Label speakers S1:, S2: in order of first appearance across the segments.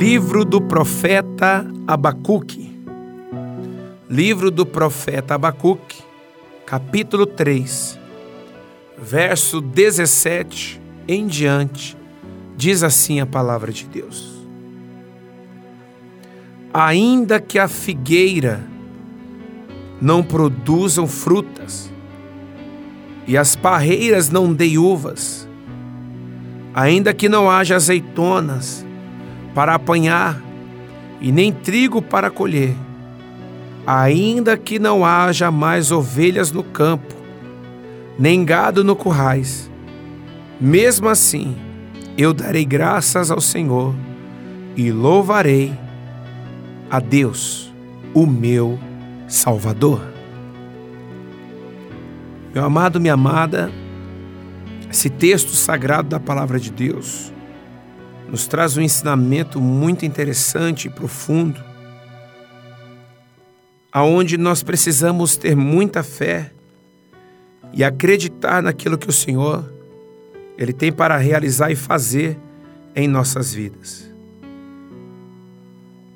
S1: Livro do profeta Abacuque. Livro do profeta Abacuque, capítulo 3, verso 17 em diante, diz assim a palavra de Deus: Ainda que a figueira não produzam frutas, e as parreiras não deem uvas, ainda que não haja azeitonas para apanhar e nem trigo para colher, ainda que não haja mais ovelhas no campo, nem gado no currais, mesmo assim eu darei graças ao Senhor e louvarei a Deus, o meu Salvador. Meu amado, minha amada, esse texto sagrado da palavra de Deus nos traz um ensinamento muito interessante e profundo, aonde nós precisamos ter muita fé e acreditar naquilo que o Senhor ele tem para realizar e fazer em nossas vidas.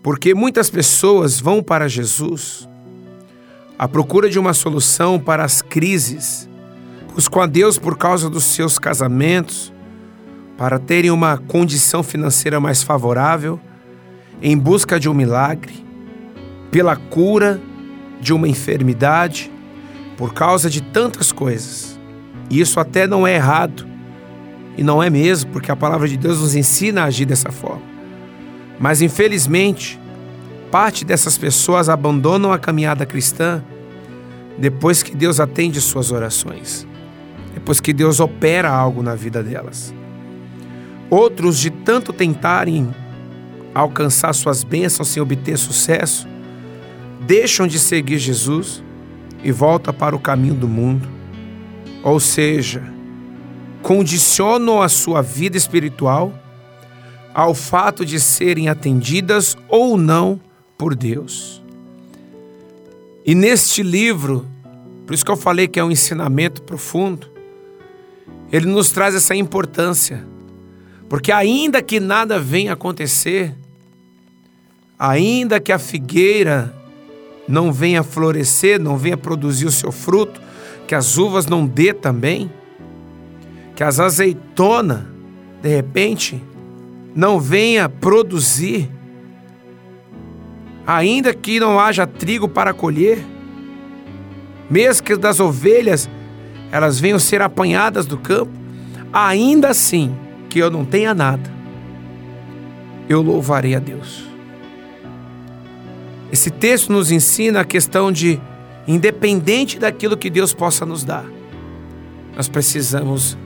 S1: Porque muitas pessoas vão para Jesus à procura de uma solução para as crises buscam a Deus por causa dos seus casamentos, para terem uma condição financeira mais favorável, em busca de um milagre, pela cura de uma enfermidade, por causa de tantas coisas. E isso até não é errado, e não é mesmo, porque a palavra de Deus nos ensina a agir dessa forma. Mas infelizmente, parte dessas pessoas abandonam a caminhada cristã depois que Deus atende suas orações depois que Deus opera algo na vida delas. Outros, de tanto tentarem alcançar suas bênçãos sem obter sucesso, deixam de seguir Jesus e voltam para o caminho do mundo. Ou seja, condicionam a sua vida espiritual ao fato de serem atendidas ou não por Deus. E neste livro, por isso que eu falei que é um ensinamento profundo, ele nos traz essa importância. Porque ainda que nada venha acontecer, ainda que a figueira não venha florescer, não venha produzir o seu fruto, que as uvas não dê também, que as azeitonas, de repente, não venha produzir, ainda que não haja trigo para colher, mesmo que das ovelhas elas venham ser apanhadas do campo, ainda assim que eu não tenha nada, eu louvarei a Deus. Esse texto nos ensina a questão de, independente daquilo que Deus possa nos dar, nós precisamos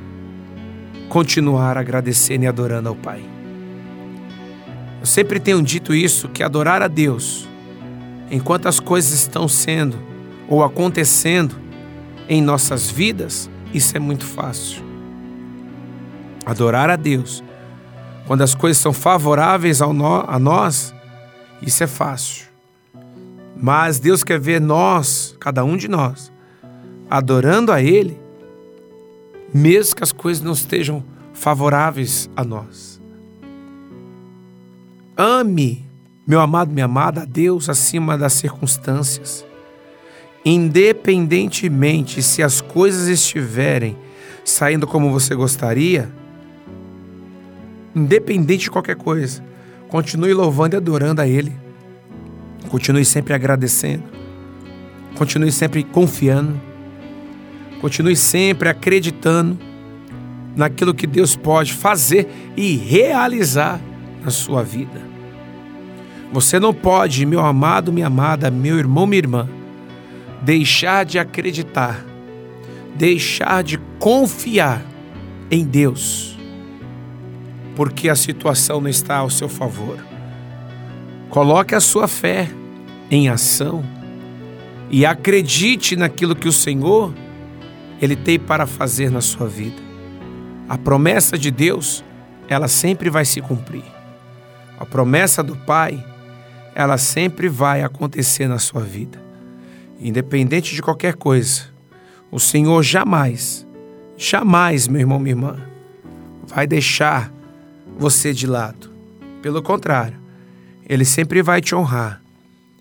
S1: continuar agradecendo e adorando ao Pai. Eu sempre tenho dito isso, que adorar a Deus, enquanto as coisas estão sendo ou acontecendo, em nossas vidas, isso é muito fácil. Adorar a Deus, quando as coisas são favoráveis ao no, a nós, isso é fácil. Mas Deus quer ver nós, cada um de nós, adorando a Ele, mesmo que as coisas não estejam favoráveis a nós. Ame, meu amado, minha amada, a Deus acima das circunstâncias independentemente se as coisas estiverem saindo como você gostaria, independente de qualquer coisa, continue louvando e adorando a Ele. Continue sempre agradecendo. Continue sempre confiando. Continue sempre acreditando naquilo que Deus pode fazer e realizar na sua vida. Você não pode, meu amado, minha amada, meu irmão, minha irmã, deixar de acreditar, deixar de confiar em Deus, porque a situação não está ao seu favor. Coloque a sua fé em ação e acredite naquilo que o Senhor ele tem para fazer na sua vida. A promessa de Deus, ela sempre vai se cumprir. A promessa do Pai, ela sempre vai acontecer na sua vida independente de qualquer coisa, o Senhor jamais, jamais, meu irmão, minha irmã, vai deixar você de lado. Pelo contrário, Ele sempre vai te honrar,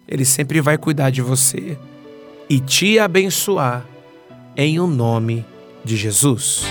S1: Ele sempre vai cuidar de você e te abençoar em o nome de Jesus.